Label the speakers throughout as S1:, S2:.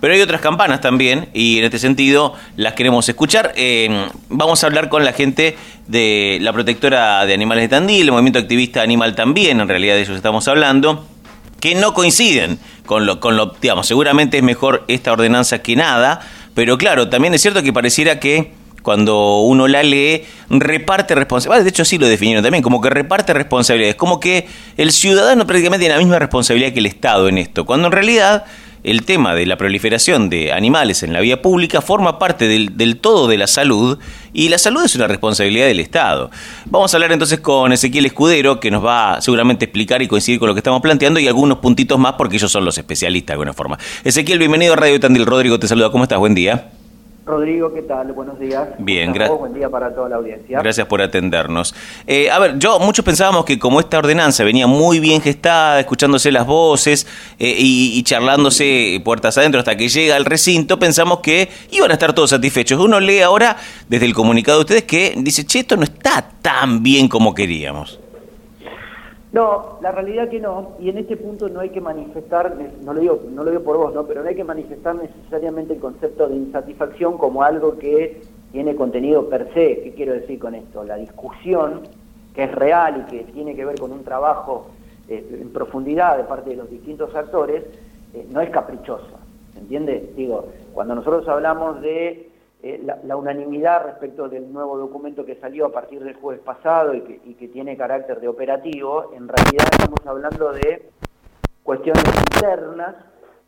S1: Pero hay otras campanas también y en este sentido las queremos escuchar. Eh, vamos a hablar con la gente de la protectora de animales de Tandil, el movimiento activista animal también, en realidad de ellos estamos hablando, que no coinciden con lo, con lo, digamos, seguramente es mejor esta ordenanza que nada, pero claro, también es cierto que pareciera que cuando uno la lee, reparte responsabilidades. De hecho, sí lo definieron también, como que reparte responsabilidades. Como que el ciudadano prácticamente tiene la misma responsabilidad que el Estado en esto. Cuando en realidad el tema de la proliferación de animales en la vía pública forma parte del, todo de la salud y la salud es una responsabilidad del Estado. Vamos a hablar entonces con Ezequiel Escudero, que nos va seguramente a explicar y coincidir con lo que estamos planteando y algunos puntitos más porque ellos son los especialistas de alguna forma. Ezequiel, bienvenido a Radio Tandil. Rodrigo te saluda. ¿Cómo estás? Buen día.
S2: Rodrigo, ¿qué tal? Buenos días.
S1: Bien, gracias.
S2: Buen día para toda la audiencia.
S1: Gracias por atendernos. Eh, a ver, yo, muchos pensábamos que como esta ordenanza venía muy bien gestada, escuchándose las voces eh, y, charlándose puertas adentro hasta que llega al recinto, pensamos que iban a estar todos satisfechos. Uno lee ahora desde el comunicado de ustedes que dice, che, esto no está tan bien como queríamos.
S2: No, la realidad que no, y en este punto no hay que manifestar, no lo digo, no lo digo por vos, ¿no? pero no hay que manifestar necesariamente el concepto de insatisfacción como algo que tiene contenido per se. ¿Qué quiero decir con esto? La discusión, que es real y que tiene que ver con un trabajo eh, en profundidad de parte de los distintos actores, eh, no es caprichosa. ¿Se entiende? Digo, cuando nosotros hablamos de eh, la, unanimidad respecto del nuevo documento que salió a partir del jueves pasado y que, tiene carácter de operativo, en realidad estamos hablando de cuestiones internas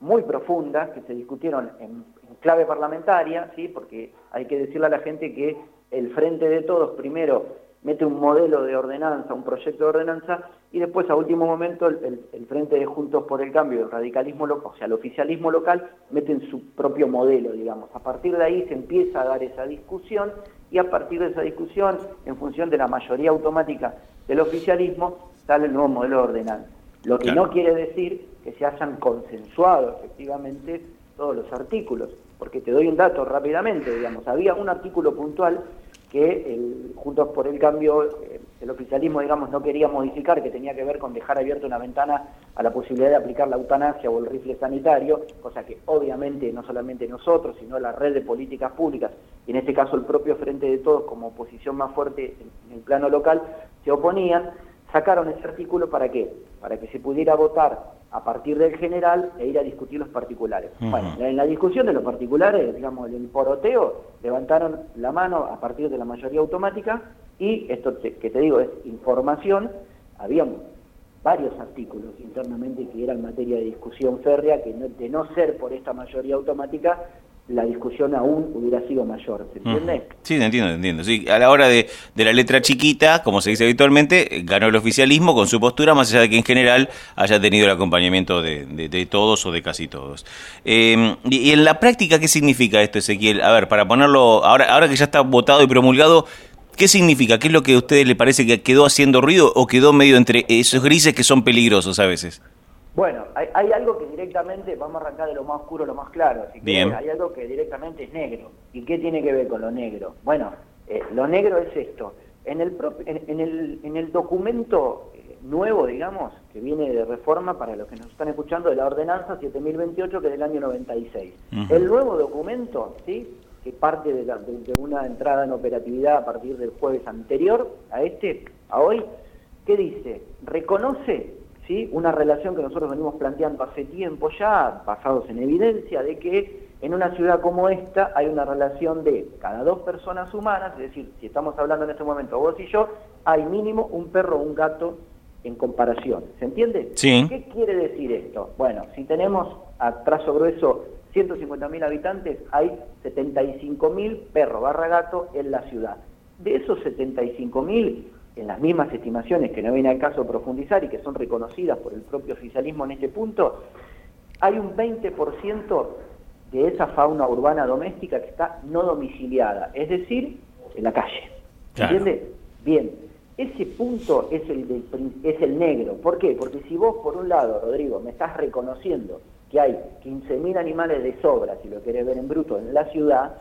S2: muy profundas que se discutieron en, en, clave parlamentaria, ¿sí? porque hay que decirle a la gente que el Frente de Todos primero mete un modelo de ordenanza, un proyecto de ordenanza, y después a último momento el, Frente de Juntos por el Cambio, el radicalismo local, o sea, el oficialismo local, meten su propio modelo, digamos. A partir de ahí se empieza a dar esa discusión y a partir de esa discusión, en función de la mayoría automática del oficialismo, sale el nuevo modelo de ordenanza. Lo que no quiere decir que se hayan consensuado efectivamente todos los artículos, porque te doy un dato rápidamente, digamos, había un artículo puntual que el, Juntos por el Cambio, eh, el oficialismo, digamos, no quería modificar, que tenía que ver con dejar abierta una ventana a la posibilidad de aplicar la eutanasia o el rifle sanitario, cosa que obviamente no solamente nosotros, sino la red de políticas públicas, y en este caso el propio Frente de Todos como oposición más fuerte en el plano local, se oponían, sacaron ese artículo para qué? Para que se pudiera votar a partir del general e ir a discutir los particulares. Bueno, en la discusión de los particulares, digamos, el poroteo, levantaron la mano a partir de la mayoría automática y esto que te digo es información, había varios artículos internamente que eran materia de discusión férrea, que de no ser por esta mayoría automática la discusión aún hubiera sido mayor, ¿se entiende?
S1: Sí, te entiendo, te entiendo. Sí, a la hora de, de, la letra chiquita, como se dice habitualmente, ganó el oficialismo con su postura, más allá de que en general haya tenido el acompañamiento de, de, todos o de casi todos. Em, y, en la práctica, ¿qué significa esto, Ezequiel? A ver, para ponerlo, ahora, ahora que ya está votado y promulgado, ¿Qué significa? ¿Qué es lo que a ustedes le parece que quedó haciendo ruido o quedó medio entre esos grises que son peligrosos a veces?
S2: Bueno, hay, algo que directamente, vamos a arrancar de lo más oscuro a lo más claro, así que hay algo que directamente es negro. ¿Y qué tiene que ver con lo negro? Bueno, eh, lo negro es esto. En el, en, el, en el documento eh, nuevo, digamos, que viene de reforma para los que nos están escuchando, de la ordenanza 7028, que es del año 96. El nuevo documento, ¿sí? que parte de, de, una entrada en operatividad a partir del jueves anterior a este, a hoy, ¿qué dice? Reconoce una relación que nosotros venimos planteando hace tiempo ya, basados en evidencia, de que en una ciudad como esta hay una relación de cada dos personas humanas, es decir, si estamos hablando en este momento vos y yo, hay mínimo un perro o un gato en comparación. ¿Se entiende?
S1: Sí.
S2: ¿Qué quiere decir esto? Bueno, si tenemos a trazo grueso 150.000 habitantes, hay 75.000 perro barra gato en la ciudad. De esos 75.000, en las mismas estimaciones que no viene al caso profundizar y que son reconocidas por el propio oficialismo en este punto, hay un 20% de esa fauna urbana doméstica que está no domiciliada, es decir, en la calle. ¿Entiende? Bien, ese punto es el, es el negro. ¿Por qué? Porque si vos, por un lado, Rodrigo, me estás reconociendo que hay 15.000 animales de sobra, si lo querés ver en bruto, en la ciudad,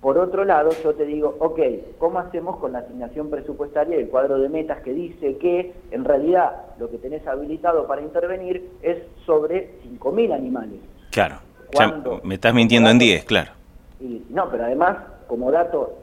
S2: por otro lado yo te digo, ok, ¿cómo hacemos con la asignación presupuestaria y el cuadro de metas que dice que en realidad lo que tenés habilitado para intervenir es sobre 5.000 animales?
S1: Claro.
S2: cuando...
S1: me estás mintiendo en 10, claro.
S2: Y, no, pero además, como dato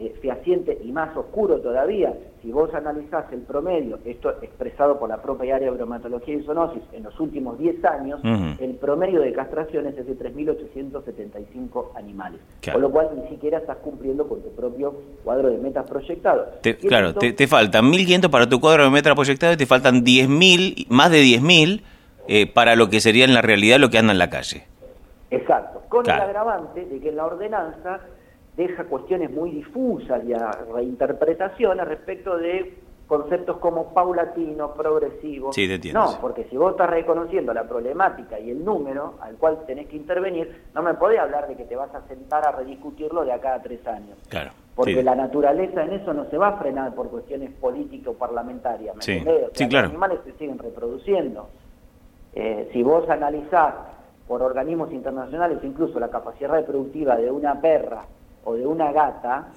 S2: eh, fehaciente y más oscuro todavía, si vos analizás el promedio, esto expresado por la propia área de bromatología y zoonosis, en los últimos 10 años, el promedio de castraciones es de 3.875 animales. Con lo cual ni siquiera estás cumpliendo con tu propio cuadro de metas proyectados.
S1: claro, te, faltan 1.500 para tu cuadro de metas proyectados y te faltan 10.000, más de 10.000 eh, para lo que sería en la realidad lo que anda en la calle.
S2: Exacto, con el agravante de que en la ordenanza deja cuestiones muy difusas y a reinterpretaciones respecto de conceptos como paulatino, progresivo.
S1: Sí,
S2: no, porque si vos estás reconociendo la problemática y el número al cual tenés que intervenir, no me podés hablar de que te vas a sentar a rediscutirlo de acá a tres años.
S1: Claro.
S2: Porque la naturaleza en eso no se va a frenar por cuestiones políticas o parlamentarias. ¿me
S1: sí. sí, claro.
S2: Los animales se siguen reproduciendo. Eh, si vos analizás por organismos internacionales incluso la capacidad reproductiva de una perra o de una gata,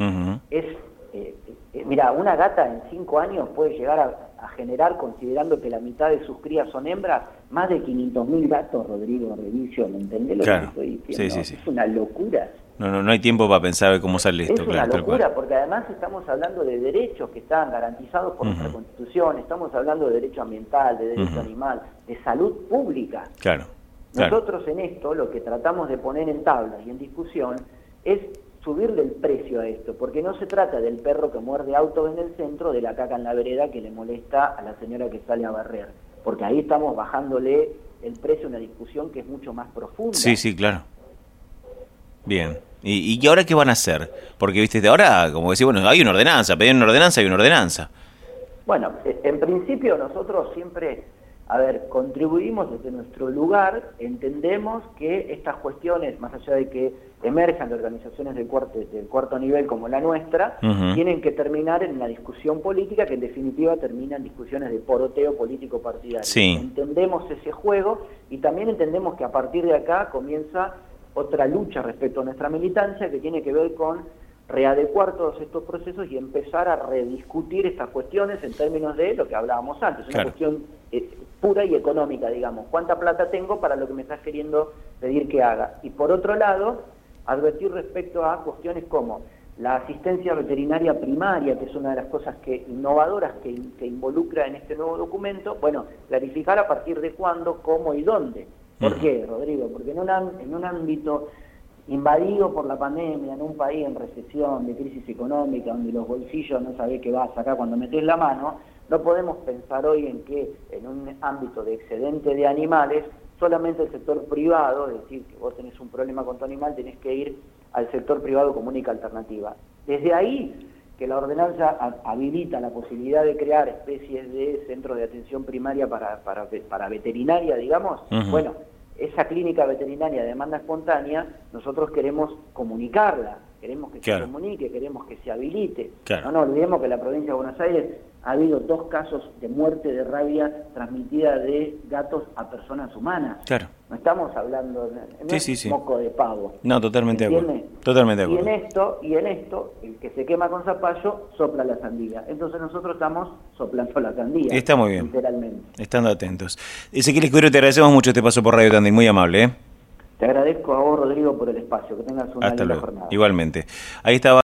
S2: es, eh, eh, mira, una gata en cinco años puede llegar a, generar, considerando que la mitad de sus crías son hembras, más de 500.000 gatos, Rodrigo Revicio, ¿me entendés lo que estoy diciendo? Es una locura.
S1: No, no, no hay tiempo para pensar cómo sale esto.
S2: Es una locura, porque además estamos hablando de derechos que están garantizados por nuestra Constitución, estamos hablando de derecho ambiental, de derecho animal, de salud pública.
S1: Claro.
S2: Nosotros en esto lo que tratamos de poner en tabla y en discusión es subirle el precio a esto, porque no se trata del perro que muerde auto en el centro, de la caca en la vereda que le molesta a la señora que sale a barrer, porque ahí estamos bajándole el precio a una discusión que es mucho más profunda.
S1: Sí, sí, claro. Bien. ¿Y, ¿Y ahora qué van a hacer? Porque, viste, ahora, como decís, bueno, hay una ordenanza, pedían una ordenanza, hay una ordenanza.
S2: Bueno, en principio nosotros siempre a ver, contribuimos desde nuestro lugar, entendemos que estas cuestiones, más allá de que emerjan de organizaciones del cuarto, del cuarto nivel como la nuestra, tienen que terminar en una discusión política que en definitiva termina en discusiones de poroteo político partidario. Entendemos ese juego y también entendemos que a partir de acá comienza otra lucha respecto a nuestra militancia que tiene que ver con readecuar todos estos procesos y empezar a rediscutir estas cuestiones en términos de lo que hablábamos antes, una cuestión eh, pura y económica, digamos, cuánta plata tengo para lo que me estás queriendo pedir que haga. Y por otro lado, advertir respecto a cuestiones como la asistencia veterinaria primaria, que es una de las cosas que innovadoras que, que involucra en este nuevo documento, bueno, clarificar a partir de cuándo, cómo y dónde. ¿Por qué, Rodrigo? Porque en un, en un ámbito invadido por la pandemia, en un país en recesión, de crisis económica, donde los bolsillos no sabés qué vas a sacar cuando metes la mano, no podemos pensar hoy en que en un ámbito de excedente de animales, solamente el sector privado, es decir, que vos tenés un problema con tu animal, tenés que ir al sector privado como única alternativa. Desde ahí que la ordenanza habilita la posibilidad de crear especies de centros de atención primaria para, para, para veterinaria, digamos, bueno, esa clínica veterinaria de demanda espontánea, nosotros queremos comunicarla, queremos que se comunique, queremos que se habilite. No nos olvidemos que en la provincia de Buenos Aires ha habido dos casos de muerte de rabia transmitida de gatos a personas humanas.
S1: Claro.
S2: No estamos hablando de sí, moco de pavo.
S1: No, totalmente de acuerdo. Totalmente de acuerdo.
S2: Y en esto, y en esto, el que se quema con zapallo sopla la sandía. Entonces nosotros estamos soplando la sandía.
S1: Está muy bien.
S2: Literalmente.
S1: Estando atentos. Ezequiel Escudero, te agradecemos mucho este paso por Radio Tandil, muy amable. ¿eh?
S2: Te agradezco a vos, Rodrigo, por el espacio. Que tengas una
S1: Hasta luego. jornada. Igualmente. Ahí estaba.